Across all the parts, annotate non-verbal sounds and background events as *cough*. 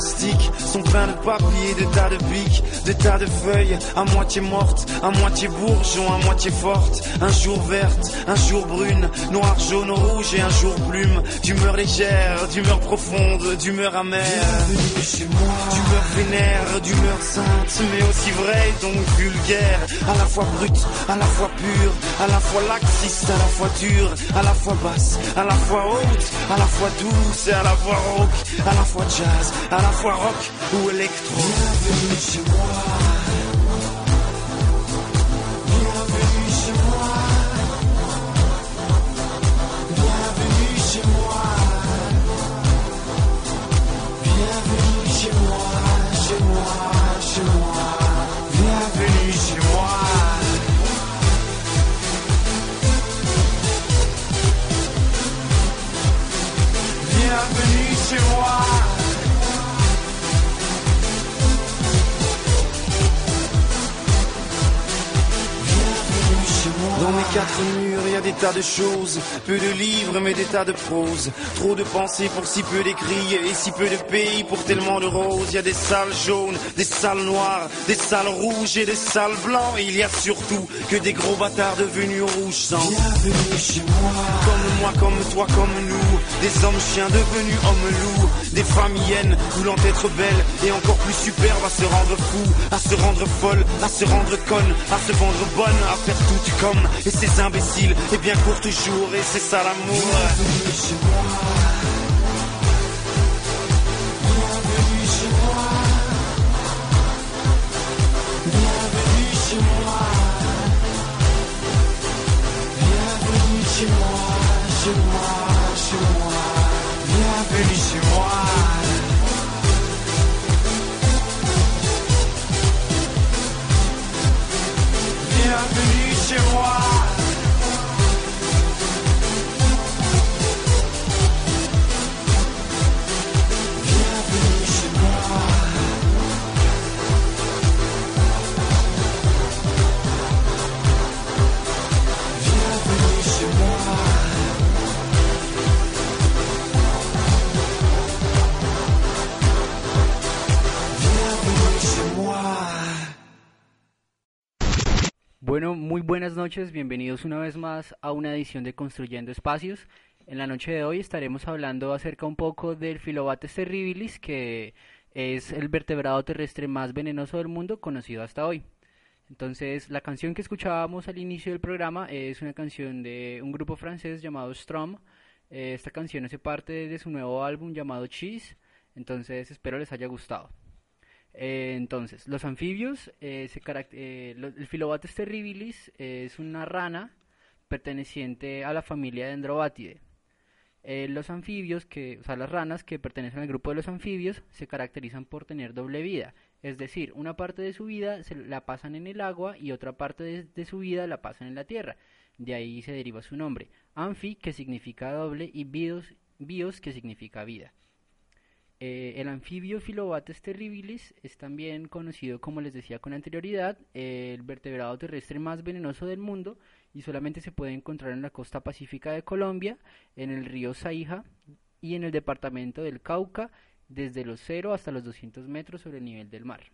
Plastique sont pleins de papier, de tas de pics, de tas de feuilles, à moitié mortes, à moitié bourgeon, à moitié fortes. Un jour verte, un jour brune, noir, jaune, rouge et un jour plume. D'humeur légère, d'humeur profonde, d'humeur amère. chez moi. D'humeur vénère, d'humeur sainte, mais aussi vraie, donc vulgaire. À la fois brute, à la fois pure, à la fois laxiste, à la fois dure, à la fois basse, à la fois haute, à la fois douce et à la fois rock, à la fois jazz, à la parfois ou électro. Bienvenue chez moi. Bienvenue chez moi. Bienvenue chez moi. Bienvenue chez moi, chez moi, chez moi. Bienvenue chez moi. Bienvenue chez moi. Dans mes quatre murs, il y a des tas de choses. Peu de livres, mais des tas de prose. Trop de pensées pour si peu d'écrits. Et si peu de pays pour tellement de roses. Il y a des salles jaunes, des salles noires, des salles rouges et des salles blancs. Et il y a surtout que des gros bâtards devenus rouges sang. Bienvenue chez moi. Comme moi, comme toi, comme nous. Des hommes chiens devenus hommes loups. Des femmes hyènes voulant être belles et encore plus superbes à se rendre fou, à se rendre folle, à se rendre conne, à se vendre bonne, à faire tout comme et ces imbéciles, et bien court toujours, et c'est ça l'amour. Bueno, muy buenas noches, bienvenidos una vez más a una edición de Construyendo Espacios. En la noche de hoy estaremos hablando acerca un poco del Filobates terribilis, que es el vertebrado terrestre más venenoso del mundo conocido hasta hoy. Entonces, la canción que escuchábamos al inicio del programa es una canción de un grupo francés llamado Strom. Eh, esta canción hace parte de su nuevo álbum llamado Cheese, entonces espero les haya gustado. Eh, entonces, los anfibios, eh, eh, el Filobates terribilis es una rana perteneciente a la familia Dendrobatidae. los anfibios, que, o sea, las ranas que pertenecen al grupo de los anfibios, se caracterizan por tener doble vida. Es decir, una parte de su vida se la pasan en el agua y otra parte de, su vida la pasan en la tierra. De ahí se deriva su nombre. Anfi, que significa doble, y bios que significa vida. Eh, el anfibio Filobates terribilis es también conocido, como les decía con anterioridad, el vertebrado terrestre más venenoso del mundo y solamente se puede encontrar en la costa pacífica de Colombia, en el río Saija y en el departamento del Cauca, desde los 0 hasta los 200 metros sobre el nivel del mar.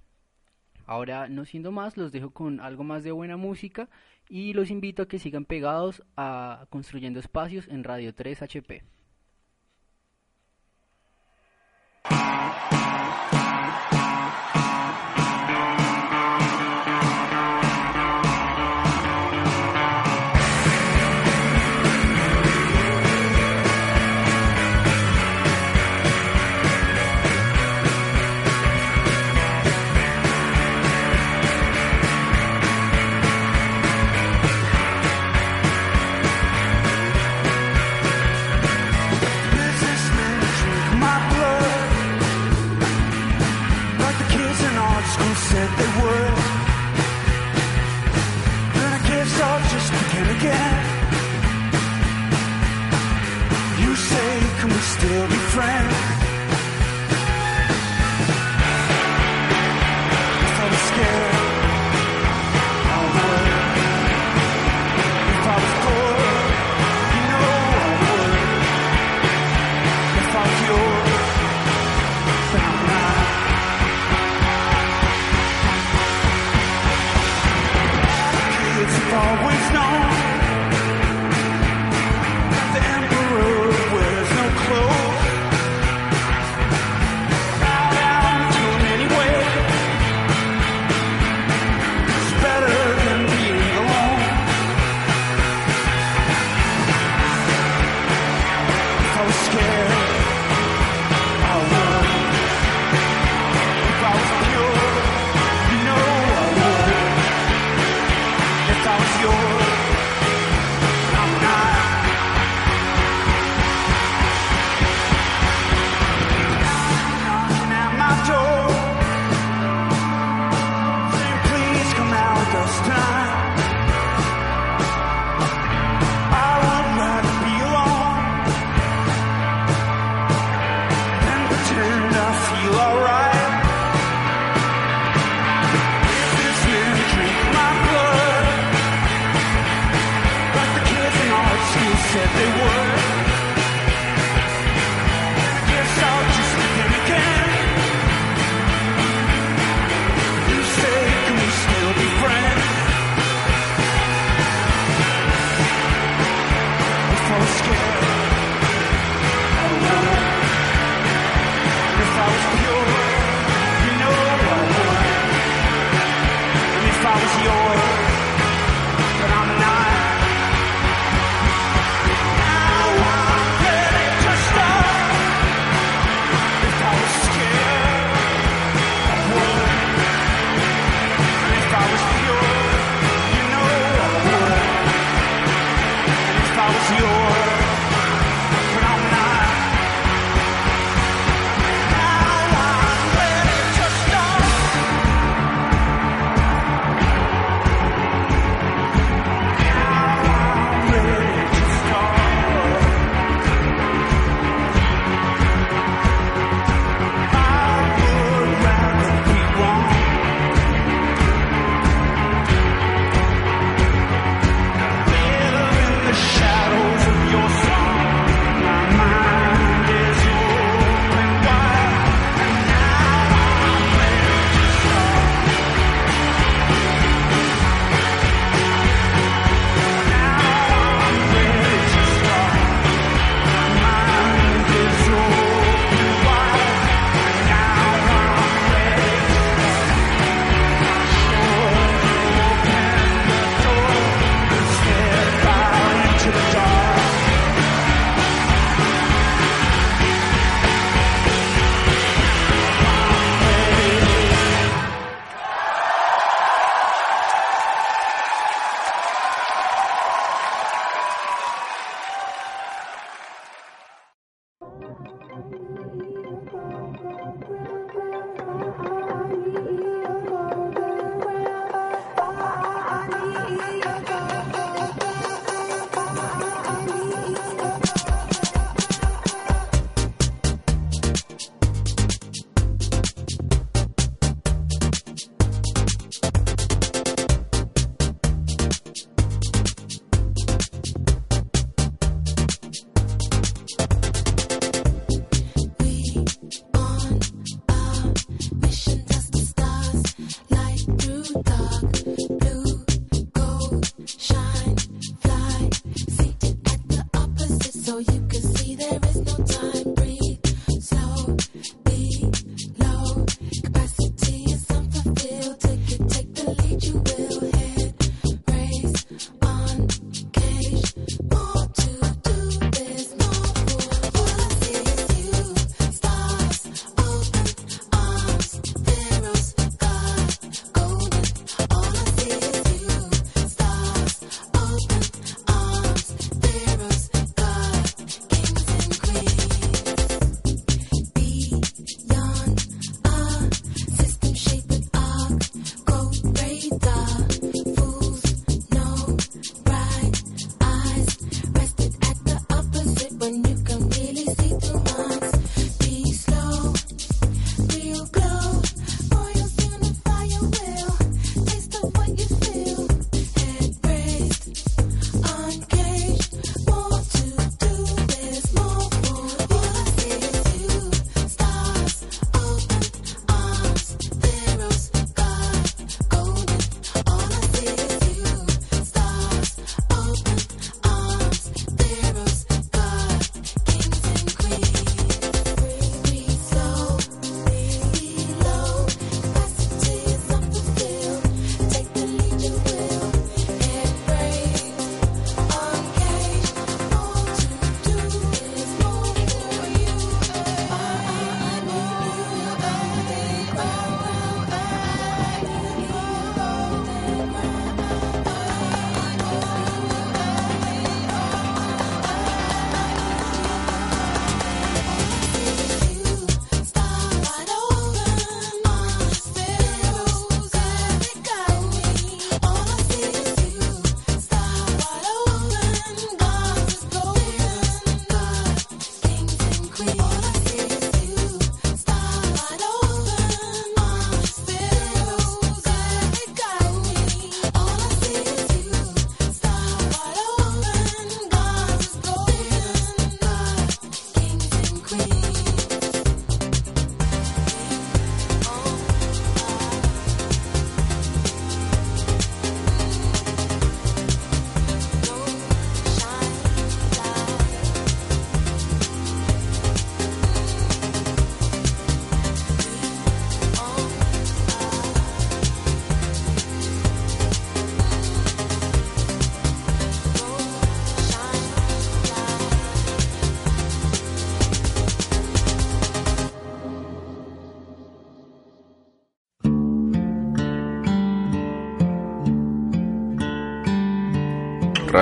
Ahora, no siendo más, los dejo con algo más de buena música y los invito a que sigan pegados a Construyendo Espacios en Radio 3 HP. Thank you. You say, can we still be friends?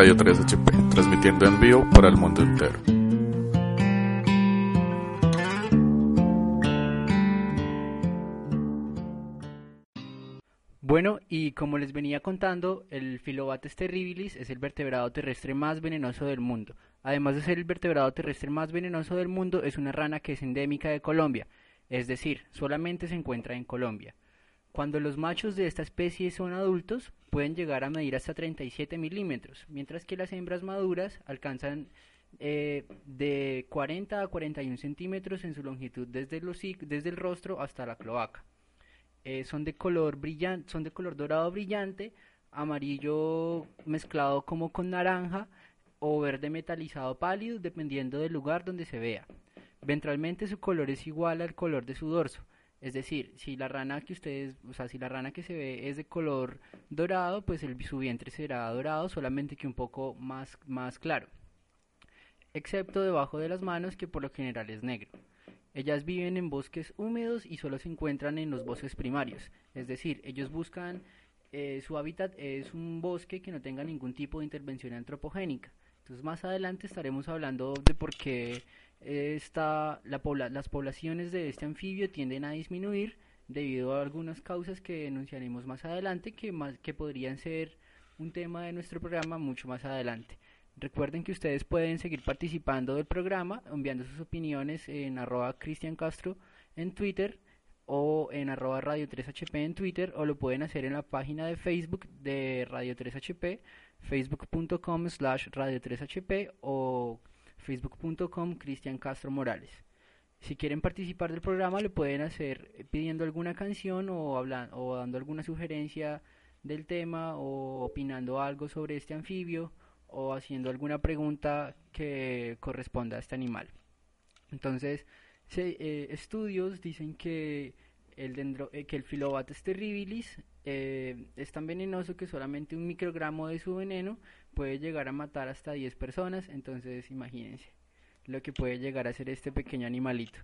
Radio 3HP, transmitiendo en vivo para el mundo entero. Bueno, y como les venía contando, el Filobates terribilis es el vertebrado terrestre más venenoso del mundo. Además de ser el vertebrado terrestre más venenoso del mundo, es una rana que es endémica de Colombia, es decir, solamente se encuentra en Colombia. Cuando los machos de esta especie son adultos, pueden llegar a medir hasta 37 milímetros, mientras que las hembras maduras alcanzan eh, de 40 a 41 centímetros en su longitud desde el, rostro hasta la cloaca. Eh, son de color brillante, son de color dorado brillante, amarillo mezclado como con naranja o verde metalizado pálido, dependiendo del lugar donde se vea. Ventralmente su color es igual al color de su dorso, es decir, si la rana que ustedes, o sea, si la rana que se ve es de color dorado, pues el, su vientre será dorado, solamente que un poco más, más claro. Excepto debajo de las manos, que por lo general es negro. Ellas viven en bosques húmedos y solo se encuentran en los bosques primarios. Es decir, ellos buscan, eh, su hábitat es un bosque que no tenga ningún tipo de intervención antropogénica. Entonces más adelante estaremos hablando de por qué las poblaciones de este anfibio tienden a disminuir debido a algunas causas que denunciaremos más adelante que, más, que podrían ser un tema de nuestro programa mucho más adelante. Recuerden que ustedes pueden seguir participando del programa enviando sus opiniones en arroba Cristian Castro en Twitter o en arroba Radio 3HP en Twitter o lo pueden hacer en la página de Facebook de Radio 3HP, facebook.com slash Radio 3HP o facebook.com Cristian Castro Morales. Si quieren participar del programa lo pueden hacer pidiendo alguna canción o, hablando, o dando alguna sugerencia del tema o opinando algo sobre este anfibio o haciendo alguna pregunta que corresponda a este animal. Entonces, eh, estudios dicen que el, dendro, eh, que el Filobates terribilis eh, es tan venenoso que solamente un microgramo de su veneno puede llegar a matar hasta 10 personas, entonces imagínense lo que puede llegar a ser este pequeño animalito.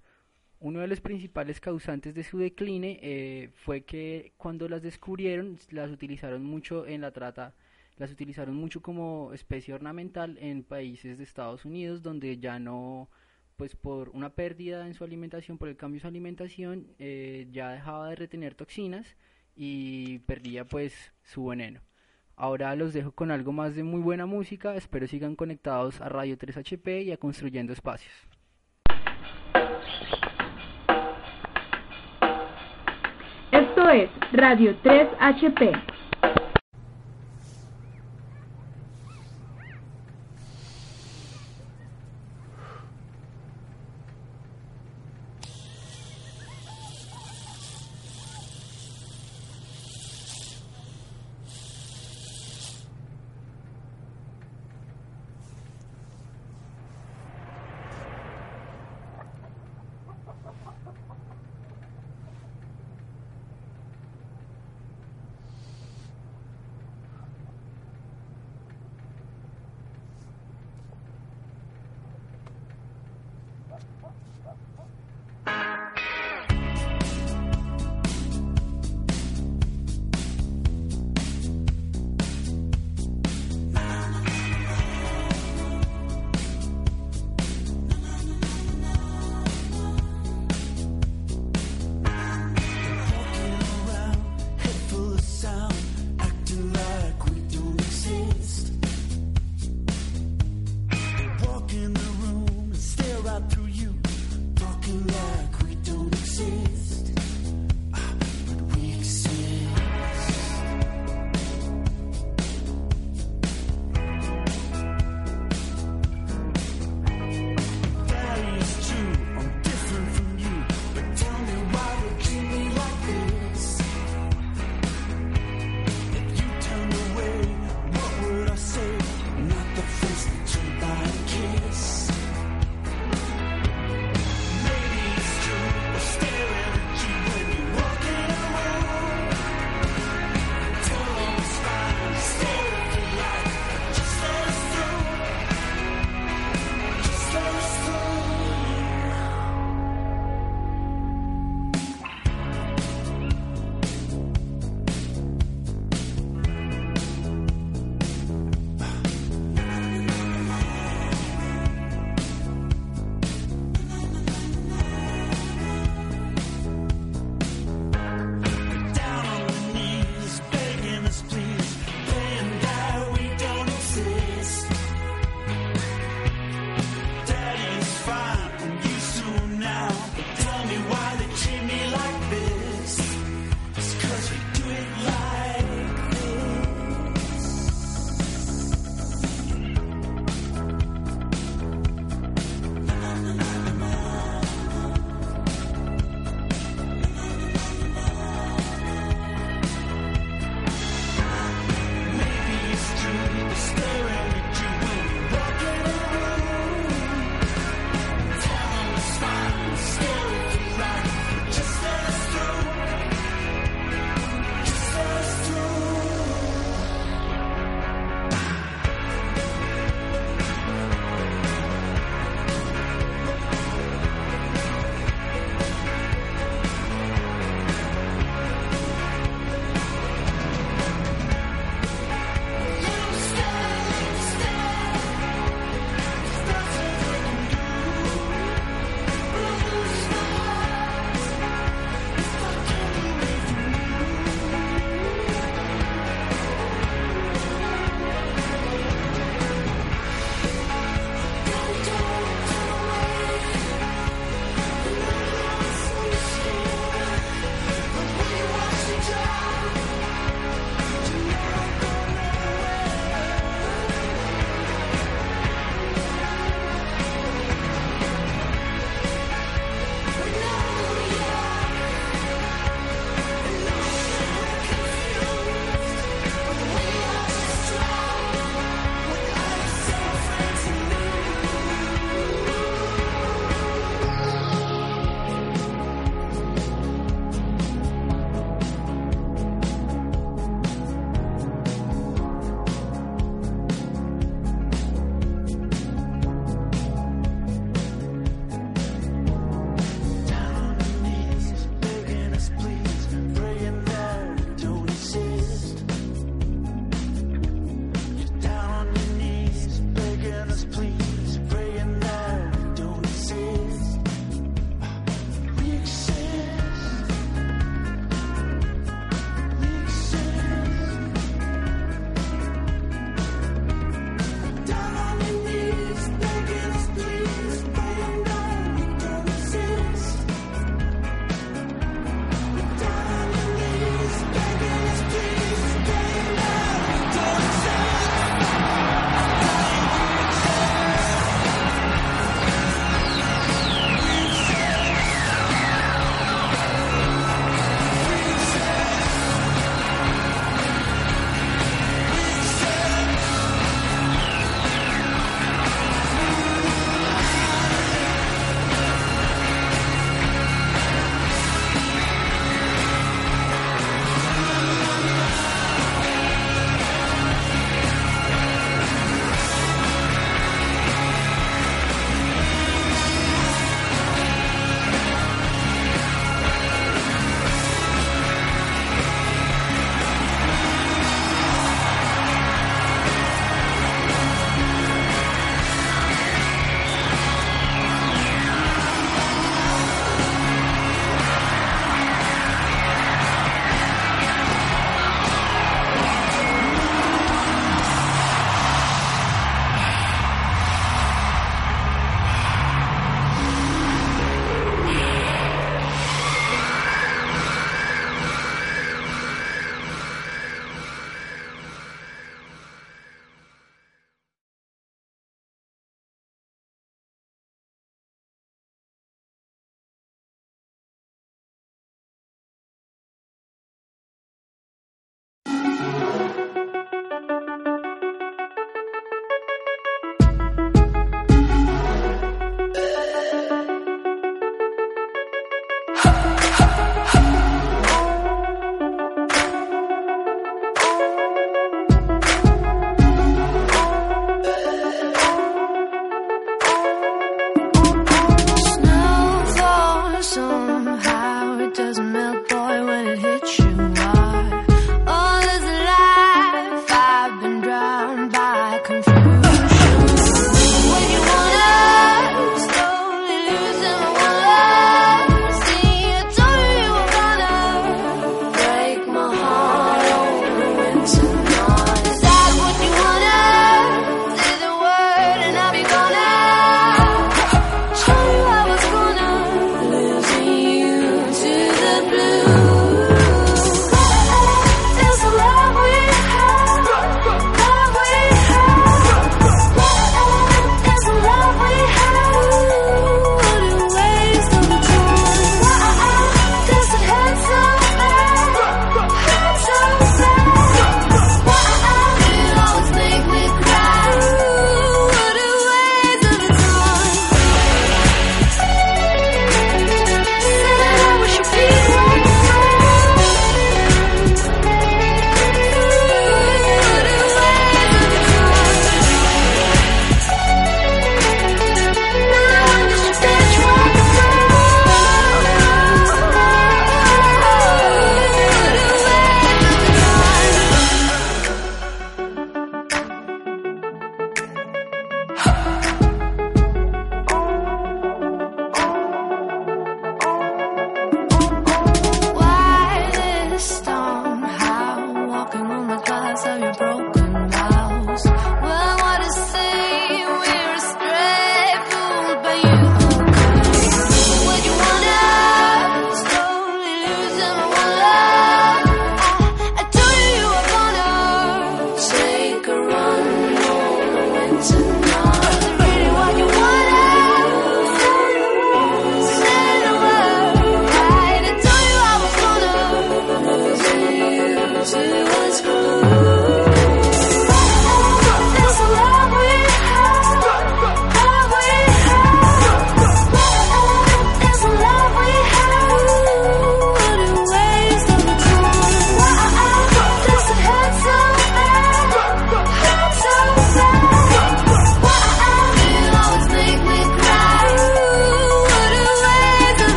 Uno de los principales causantes de su decline eh, fue que cuando las descubrieron las utilizaron mucho en la trata, las utilizaron mucho como especie ornamental en países de Estados Unidos donde ya no, pues por una pérdida en su alimentación, por el cambio de su alimentación, eh, ya dejaba de retener toxinas y perdía pues su veneno. Ahora los dejo con algo más de muy buena música, espero sigan conectados a Radio 3HP y a Construyendo Espacios. Esto es Radio 3HP.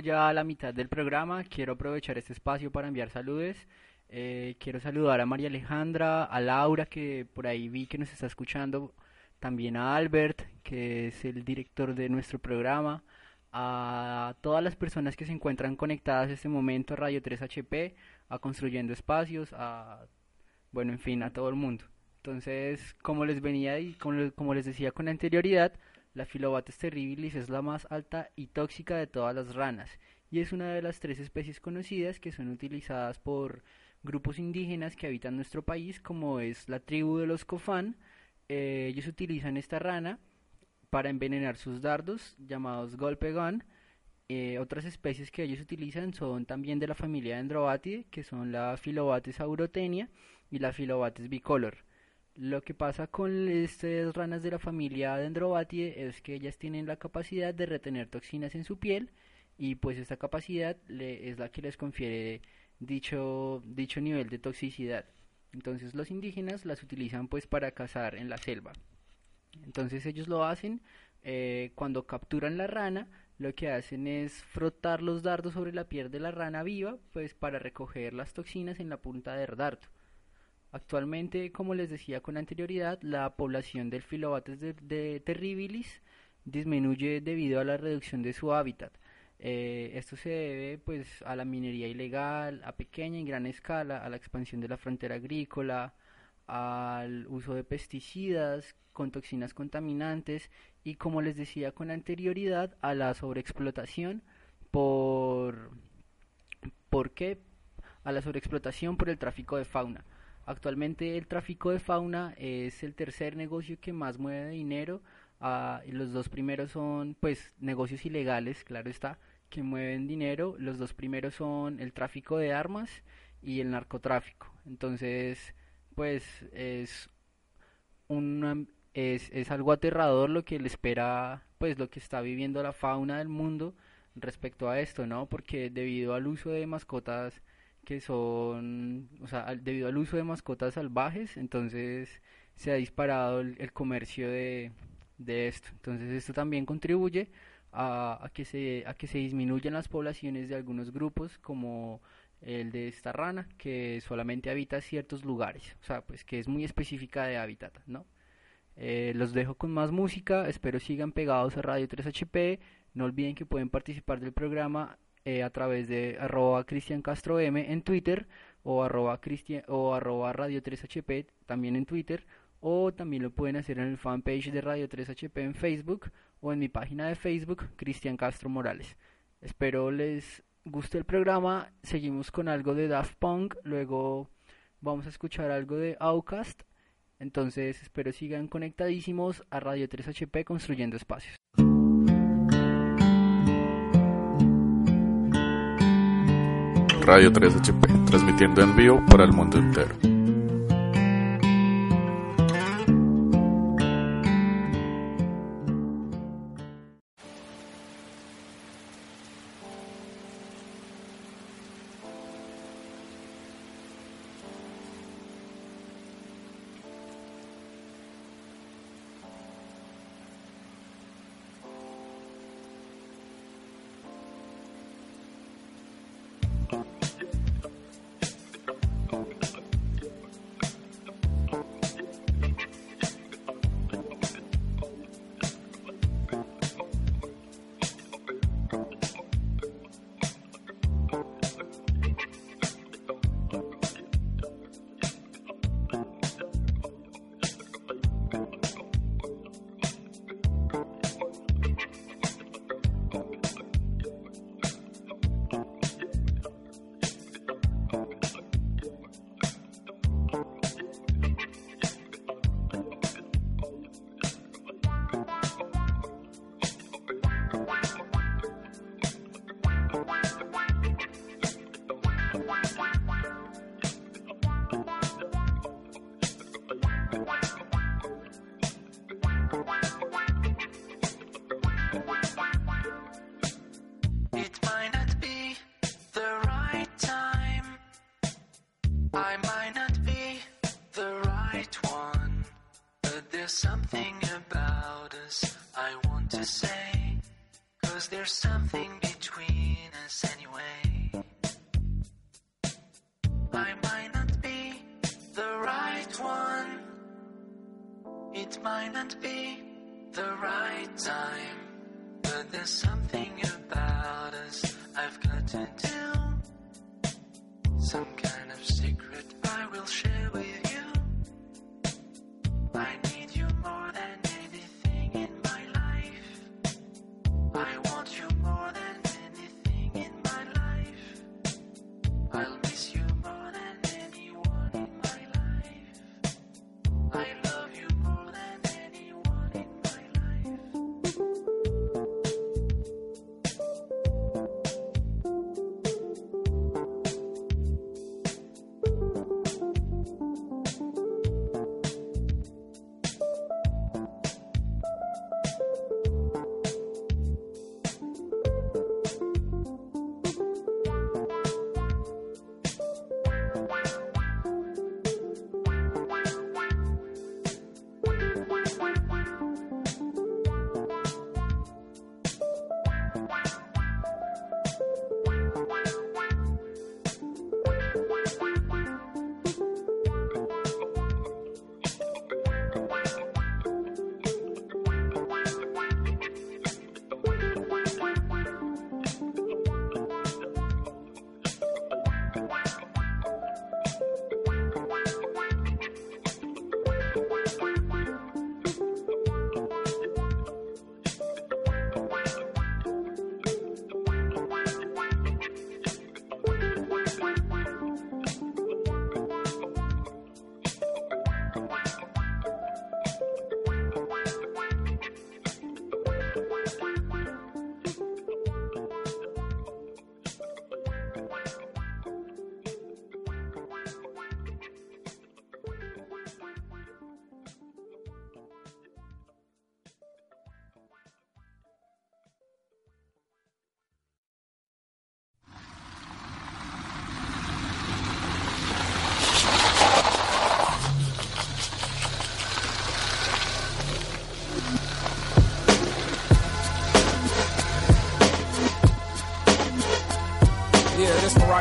Ya a la mitad del programa, quiero aprovechar este espacio para enviar saludos. Eh, quiero saludar a María Alejandra, a Laura, que por ahí vi que nos está escuchando, también a Albert, que es el director de nuestro programa, a todas las personas que se encuentran conectadas en este momento a Radio 3HP, a Construyendo Espacios, a, bueno, en fin, a todo el mundo. Entonces, como les venía y como, como les decía con anterioridad, la Filobates terribilis es la más alta y tóxica de todas las ranas y es una de las tres especies conocidas que son utilizadas por grupos indígenas que habitan nuestro país, como es la tribu de los Cofán. Eh, ellos utilizan esta rana para envenenar sus dardos, llamados golpe gun. Eh, otras especies que ellos utilizan son también de la familia Dendrobatidae, que son la Filobates aurotenia y la Filobates bicolor. Lo que pasa con estas ranas de la familia Dendrobatidae es que ellas tienen la capacidad de retener toxinas en su piel y pues esta capacidad es la que les confiere dicho, dicho nivel de toxicidad. Entonces los indígenas las utilizan pues para cazar en la selva. Entonces ellos lo hacen eh, cuando capturan la rana, lo que hacen es frotar los dardos sobre la piel de la rana viva, pues para recoger las toxinas en la punta del dardo. Actualmente, como les decía con anterioridad, la población del Filobates de, terribilis disminuye debido a la reducción de su hábitat. Eh, esto se debe pues a la minería ilegal, a pequeña y gran escala, a la expansión de la frontera agrícola, al uso de pesticidas con toxinas contaminantes y como les decía con anterioridad a la sobreexplotación por ¿por qué? a la sobreexplotación por el tráfico de fauna. Actualmente el tráfico de fauna es el tercer negocio que más mueve dinero. Ah, los dos primeros son pues negocios ilegales, claro está, que mueven dinero. Los dos primeros son el tráfico de armas y el narcotráfico. Entonces, pues es es, es algo aterrador lo que le espera, pues lo que está viviendo la fauna del mundo respecto a esto, ¿no? Porque debido al uso de mascotas que son, o sea, debido al uso de mascotas salvajes, entonces se ha disparado el, comercio de, de, esto. Entonces esto también contribuye a, a, que se, a que se disminuyan las poblaciones de algunos grupos como el de esta rana que solamente habita ciertos lugares, o sea, pues que es muy específica de hábitat, ¿no? Eh, los dejo con más música, espero sigan pegados a Radio 3HP, no olviden que pueden participar del programa eh, a través de arroba Cristian Castro M en Twitter o arroba, o arroba Radio 3HP también en Twitter o también lo pueden hacer en el fanpage de Radio 3HP en Facebook o en mi página de Facebook Cristian Castro Morales. Espero les guste el programa, seguimos con algo de Daft Punk, luego vamos a escuchar algo de Outcast, entonces espero sigan conectadísimos a Radio 3HP Construyendo Espacios. Radio 3HP, transmitiendo en vivo para el mundo entero.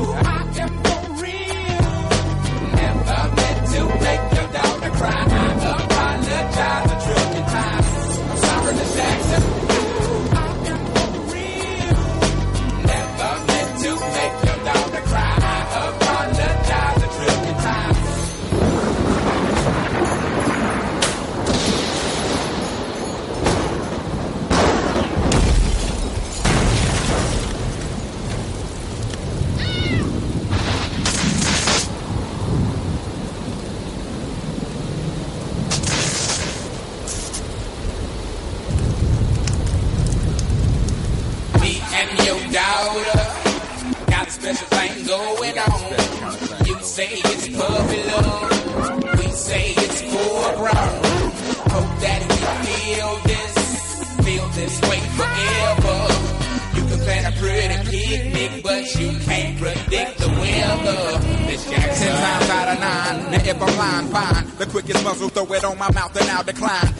Apologize never blind. Fine, the quickest muzzle, throw it on my mouth and I'll decline.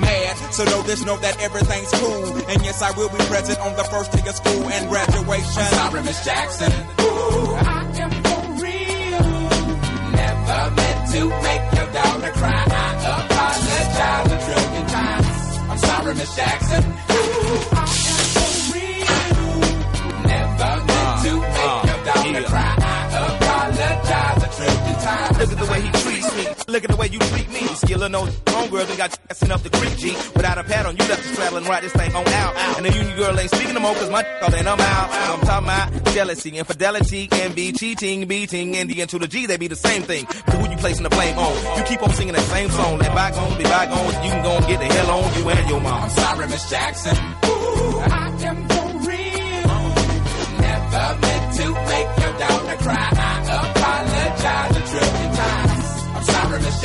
mad. So know this, know that everything's cool. And yes, I will be present on the first day of school and graduation. I'm Sorry, Miss Jackson. Ooh, I am for real. Never meant to make your daughter cry. I apologize a trillion times. I'm sorry, Miss Jackson. Ooh, Look at the way you treat me. Skillin' no homegirl done got ass enough to creep G. Without a pad on, you left the straddle and ride this thing on out. And the union girl ain't speaking no more cause my all in I'm out. I'm talking about jealousy, infidelity, envy, cheating, beating, and the N to the G, they be the same thing. But who you placing the blame on? You keep on singing that same song. Let bygones be bygones. You can go and get the hell on you and your mom. I'm sorry, Miss Jackson. Ooh, I am for real. Never meant to make your daughter cry. I apologize a trillion times.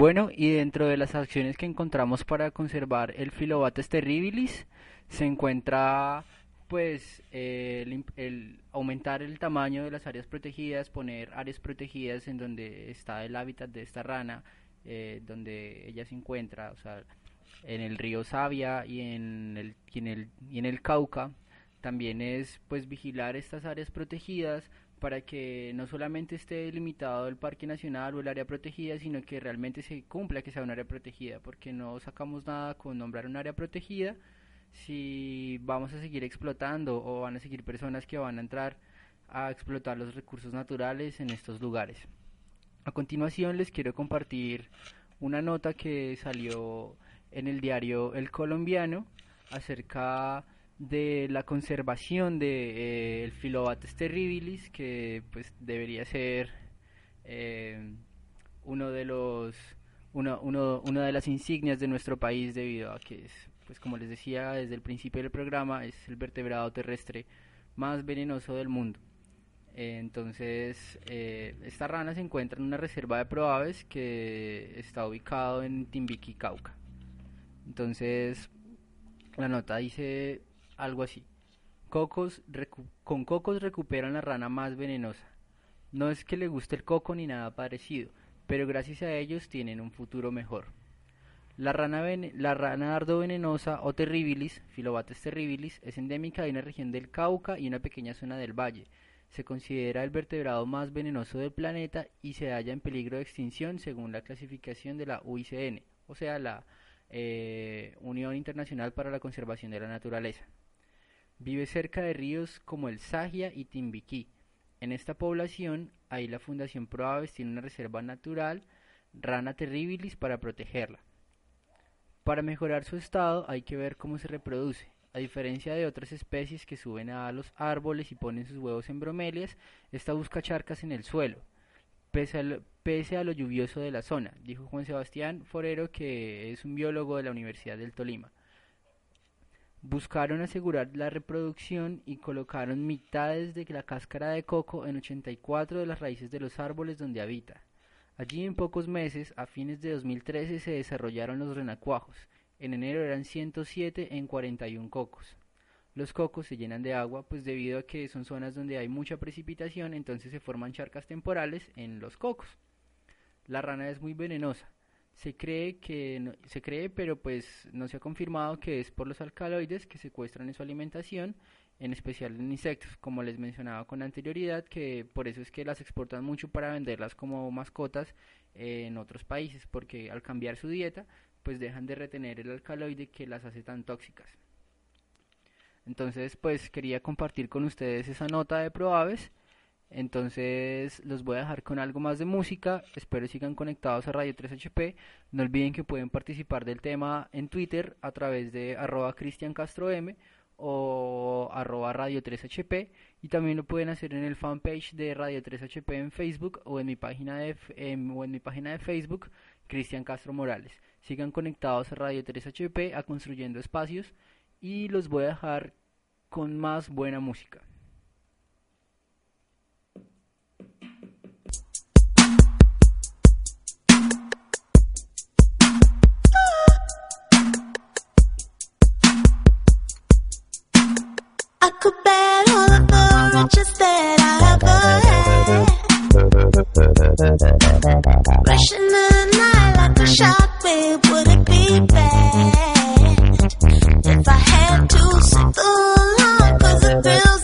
Bueno, y dentro de las acciones que encontramos para conservar el Filobates terribilis se encuentra pues el, el aumentar el tamaño de las áreas protegidas, poner áreas protegidas en donde está el hábitat de esta rana, eh, donde ella se encuentra, o sea, en el río Sabia y en el, y en el Cauca. También es pues vigilar estas áreas protegidas para que no solamente esté limitado el parque nacional o el área protegida, sino que realmente se cumpla que sea un área protegida, porque no sacamos nada con nombrar un área protegida si vamos a seguir explotando o van a seguir personas que van a entrar a explotar los recursos naturales en estos lugares. A continuación les quiero compartir una nota que salió en el diario El Colombiano acerca la conservación de eh, el Filobates terribilis que pues debería ser eh, uno de los uno, una de las insignias de nuestro país debido a que es pues como les decía desde el principio del programa es el vertebrado terrestre más venenoso del mundo. Entonces eh, esta rana se encuentra en una reserva de proaves que está ubicado en Timbiquí Cauca. Entonces la nota dice algo así. Cocos con cocos recuperan la rana más venenosa. No es que le guste el coco ni nada parecido, pero gracias a ellos tienen un futuro mejor. La rana, la rana dardo venenosa o terribilis, Filobates terribilis, es endémica de una región del Cauca y una pequeña zona del valle. Se considera el vertebrado más venenoso del planeta y se halla en peligro de extinción según la clasificación de la UICN, o sea, la eh, Unión Internacional para la Conservación de la Naturaleza. Vive cerca de ríos como el Sagia y Timbiquí. En esta población, ahí la Fundación Proaves tiene una reserva natural, Rana terribilis, para protegerla. Para mejorar su estado hay que ver cómo se reproduce. A diferencia de otras especies que suben a los árboles y ponen sus huevos en bromelias, esta busca charcas en el suelo, pese a lo, pese a lo lluvioso de la zona, dijo Juan Sebastián Forero, que es un biólogo de la Universidad del Tolima. Buscaron asegurar la reproducción y colocaron mitades de la cáscara de coco en 84 de las raíces de los árboles donde habita. Allí en pocos meses, a fines de 2013, se desarrollaron los renacuajos. En enero eran 107 en 41 cocos. Los cocos se llenan de agua, pues debido a que son zonas donde hay mucha precipitación, entonces se forman charcas temporales en los cocos. La rana es muy venenosa. Se cree que se cree, pero pues no se ha confirmado que es por los alcaloides que secuestran en su alimentación, en especial en insectos, como les mencionaba con anterioridad, que por eso es que las exportan mucho para venderlas como mascotas en otros países, porque al cambiar su dieta, pues dejan de retener el alcaloide que las hace tan tóxicas. Entonces, pues quería compartir con ustedes esa nota de Proaves. Entonces, los voy a dejar con algo más de música. Espero sigan conectados a Radio 3HP. No olviden que pueden participar del tema en Twitter a través de arroba Cristian Castro M o arroba Radio 3HP. Y también lo pueden hacer en el fanpage de Radio 3HP en Facebook o en mi página de, o en mi página de Facebook, Cristian Castro Morales. Sigan conectados a Radio 3HP, a Construyendo Espacios. Y los voy a dejar con más buena música. Rushing the night like a shark, babe, would it be bad if I had to sing along? Cause the thrills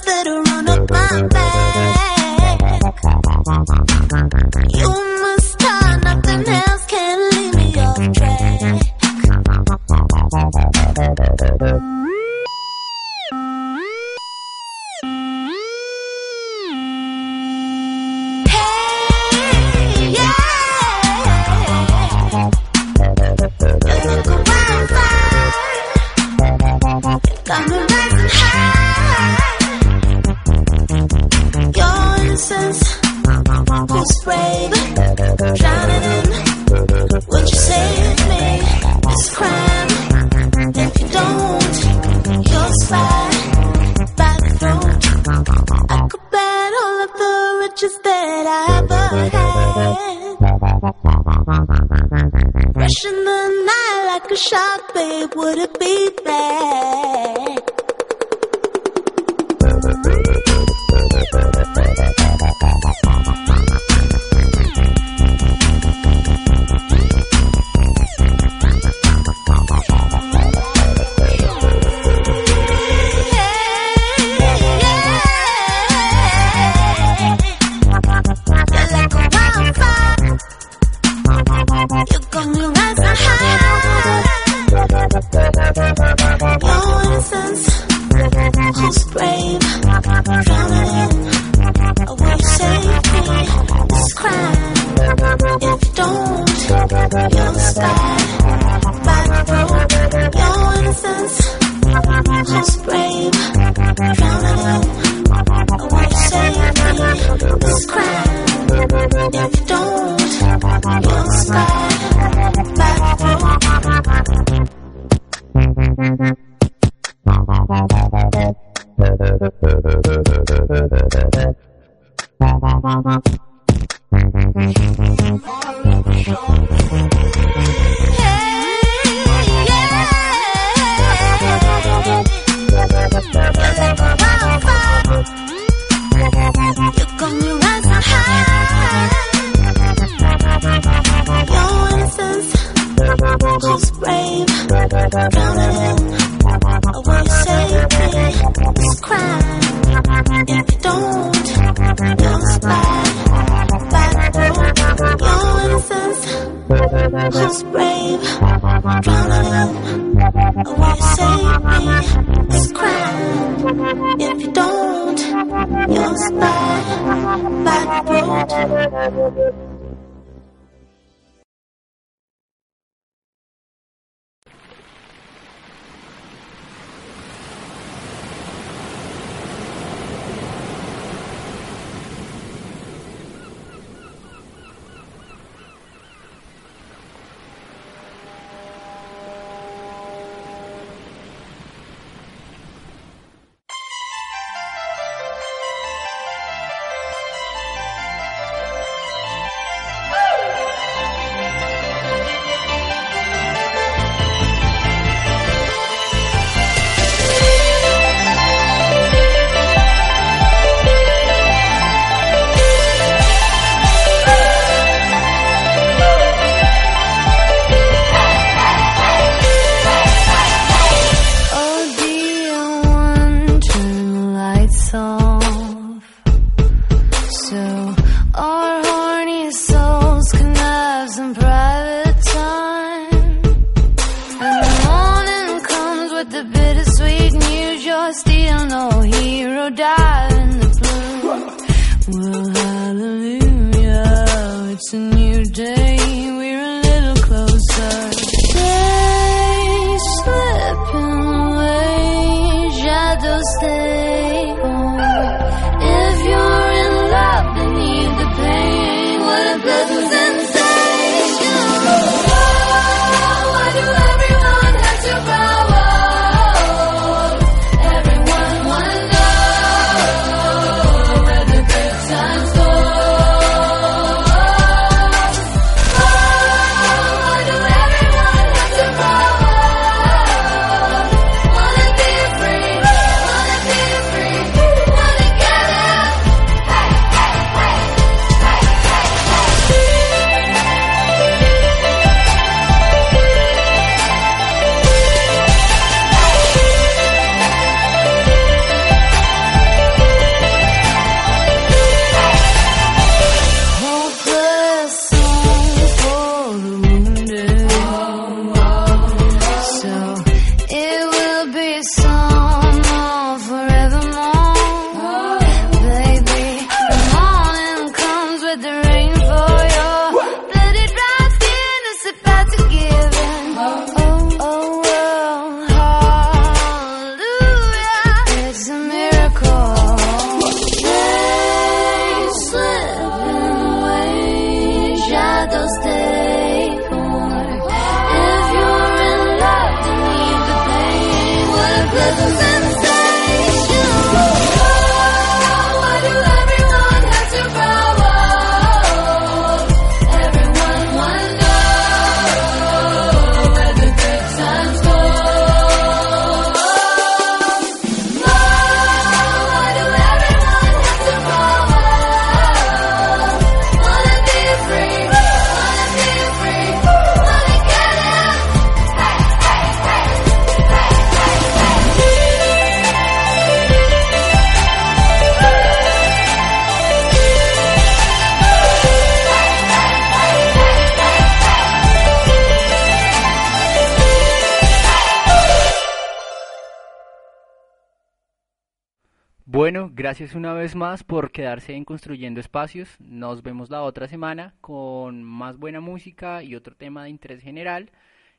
gracias una vez más por quedarse en Construyendo Espacios. Nos vemos la otra semana con más buena música y otro tema de interés general.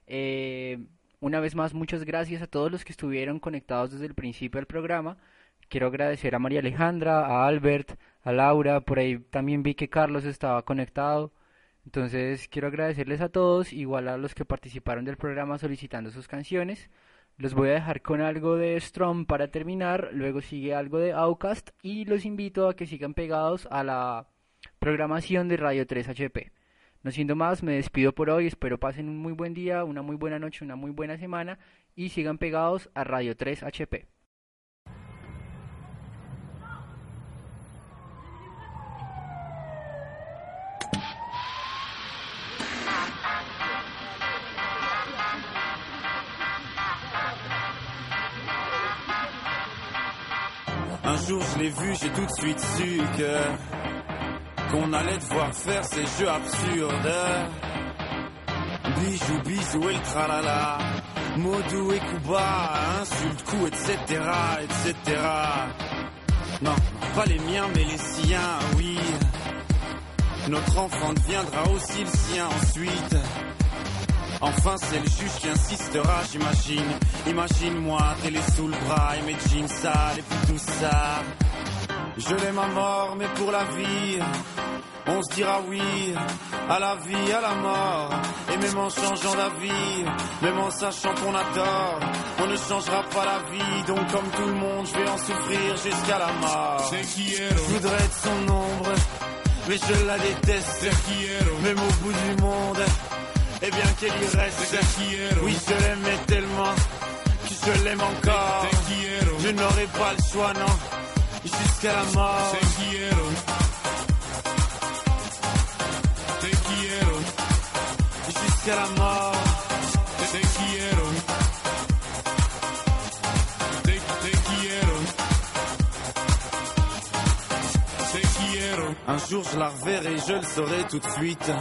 Eh, una vez más, muchas gracias a todos los que estuvieron conectados desde el principio del programa. Quiero agradecer a María Alejandra, a Albert, a Laura, por ahí también vi que Carlos estaba conectado. Entonces quiero agradecerles a todos, igual a los que participaron del programa solicitando sus canciones. Los voy a dejar con algo de Strom para terminar, luego sigue algo de Outcast y los invito a que sigan pegados a la programación de Radio 3HP. No siendo más, me despido por hoy, espero pasen un muy buen día, una muy buena noche, una muy buena semana y sigan pegados a Radio 3HP. Jour je l'ai vu, j'ai tout de suite su que qu'on allait devoir faire ces jeux absurdes. Bijou, bisou et le tralala. Modou et Kuba, insulte, coup, etc., etc. Non, pas les miens, mais les siens, oui. Notre enfant deviendra aussi le sien ensuite. Enfin, c'est le juge qui insistera, j'imagine. Imagine-moi, télé sous le bras et mes jeans sales et puis tout ça. Je l'aime à mort, mais pour la vie, on se dira oui à la vie, à la mort. Et même en changeant d'avis, même en sachant qu'on a tort, on ne changera pas la vie. Donc, comme tout le monde, je vais en souffrir jusqu'à la mort. Je voudrais être son ombre, mais je la déteste. Même au bout du monde, et bien qu'elle y reste. Oui, je l'aimais tellement que je l'aime encore. Je n'aurai pas le choix, non, jusqu'à la mort. Jusqu'à la mort. Un jour je la reverrai, je le saurai tout de suite.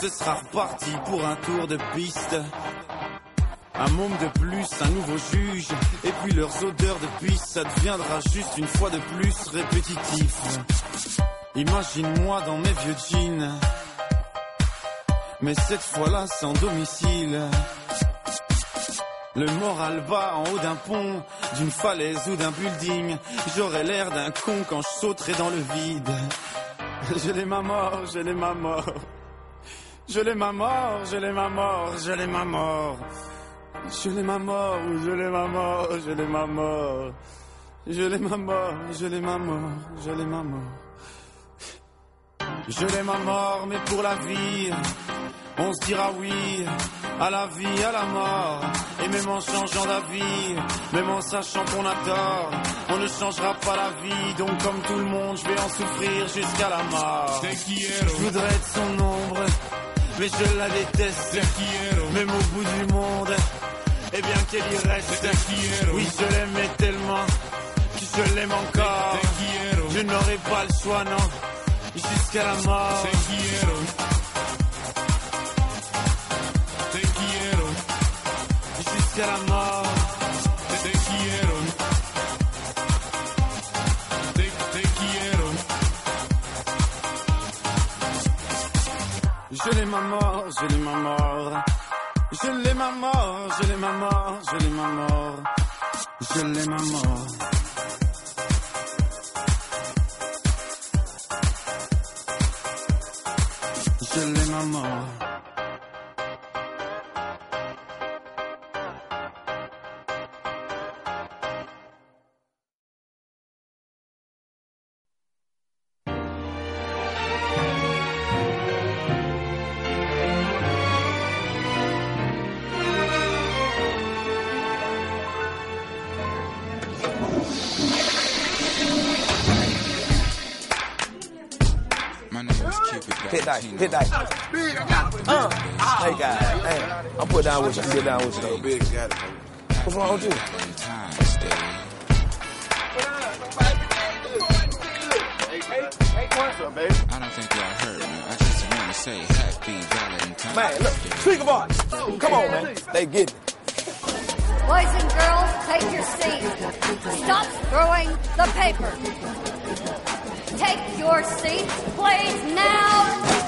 Ce sera reparti pour un tour de piste. Un môme de plus, un nouveau juge. Et puis leurs odeurs de puce, ça deviendra juste une fois de plus répétitif. Imagine-moi dans mes vieux jeans. Mais cette fois-là sans domicile. Le moral bas en haut d'un pont, d'une falaise ou d'un building. J'aurais l'air d'un con quand je sauterai dans le vide. *laughs* Je l'ai ma mort, je l'ai ma mort. Je l'ai ma mort, je l'ai ma mort, je l'ai ma mort. Je l'ai ma mort, je l'ai ma mort, je l'ai ma mort. Je l'ai ma mort, je l'ai ma mort, je l'ai ma mort. Je l'ai ma mort, mais pour la vie, on se dira oui à la vie, à la mort. Et même en changeant d'avis, même en sachant qu'on a tort, on ne changera pas la vie. Donc comme tout le monde, je vais en souffrir jusqu'à la mort. Je voudrais être son ombre, mais je la déteste. Même au bout du monde, et bien qu'elle y reste. Oui, je l'aimais tellement que je l'aime encore. Je n'aurai pas le choix, non, jusqu'à la mort. Jusqu'à la mort. Je l'ai ma mort, je l'ai ma mort. Je l'ai ma mort, je l'ai ma mort, je l'ai ma mort. Je l'ai ma mort. Hit that. Uh, hey guys, hey, I'll put down with you. Get down with you. though. Big got it. What's wrong with you? I don't think y'all heard me. I just want to say happy Valentine's Man, look, speaker box. Come on, man. They get it. Boys and girls, take your seats. Stop throwing the paper. Take your seats, please, now.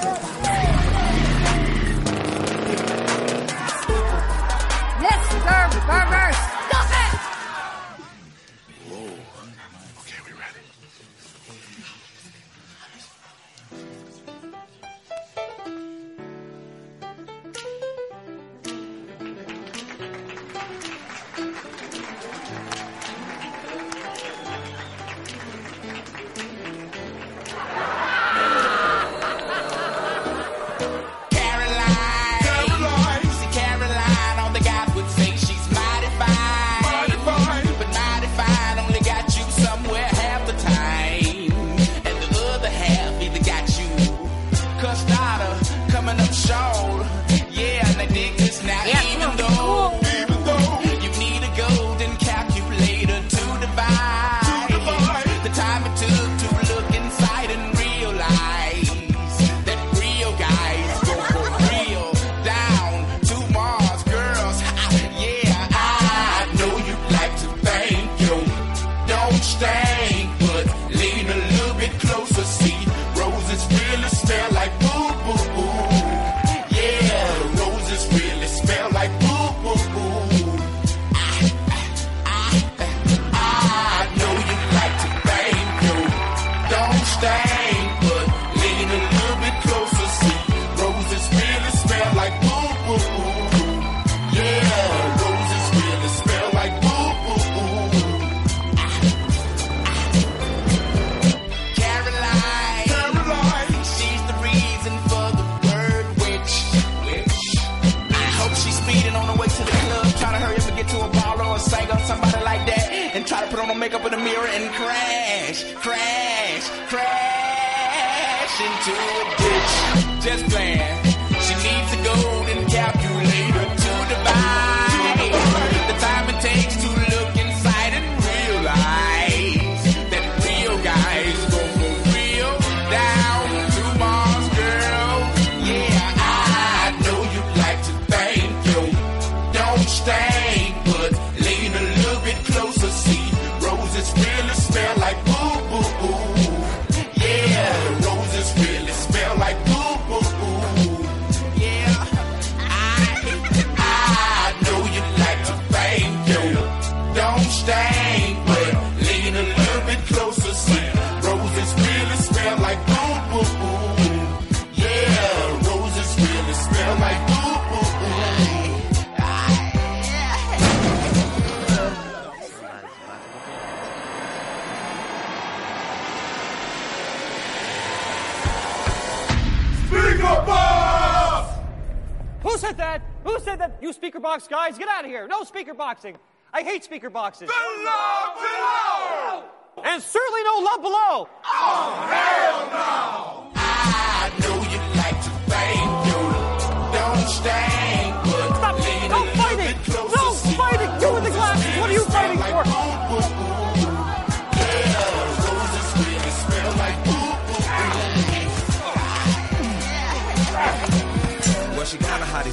Box guys, get out of here. No speaker boxing. I hate speaker boxes. Below, below! And certainly no love below. Oh, hell no! I know you like to bang, you don't stand,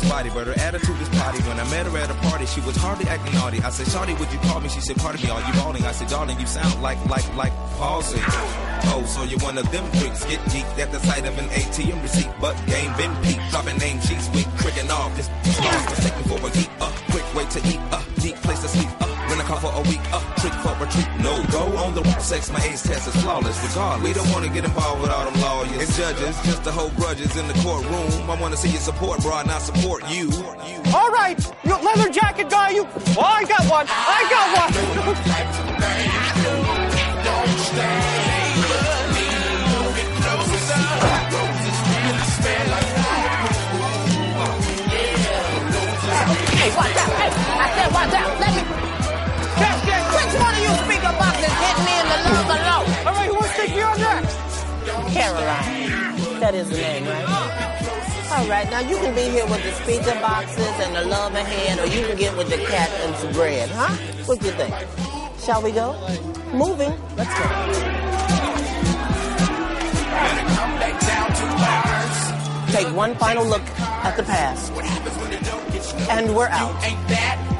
body, but her attitude is potty. When I met her at a party, she was hardly acting naughty. I said, Shawty, would you call me? She said, pardon me, are you balling? I said, darling, you sound like, like, like palsy. Oh, so you're one of them freaks. Get geeked at the sight of an ATM receipt, but game been peaked. Dropping name sheets weak, tricking off. This mistaken for a geek, uh, quick way to eat, uh, deep place to sleep, uh, rent a car for a week, uh, trick for a treat. No, go on the sex, my age test is flawless. Regardless, we don't want to get involved with all them lawyers and judges, just to hold grudges in the courtroom. I want to see you support, bro, not support you. All right, you leather jacket guy, you. Oh, I got one. I got one. Hey, watch out. Hey, I said watch out. That is the name, right? All right, now you can be here with the speaker boxes and the love ahead, or you can get with the cat and some bread, huh? What do you think? Shall we go? Moving. Let's go. Take one final look at the past. And we're out.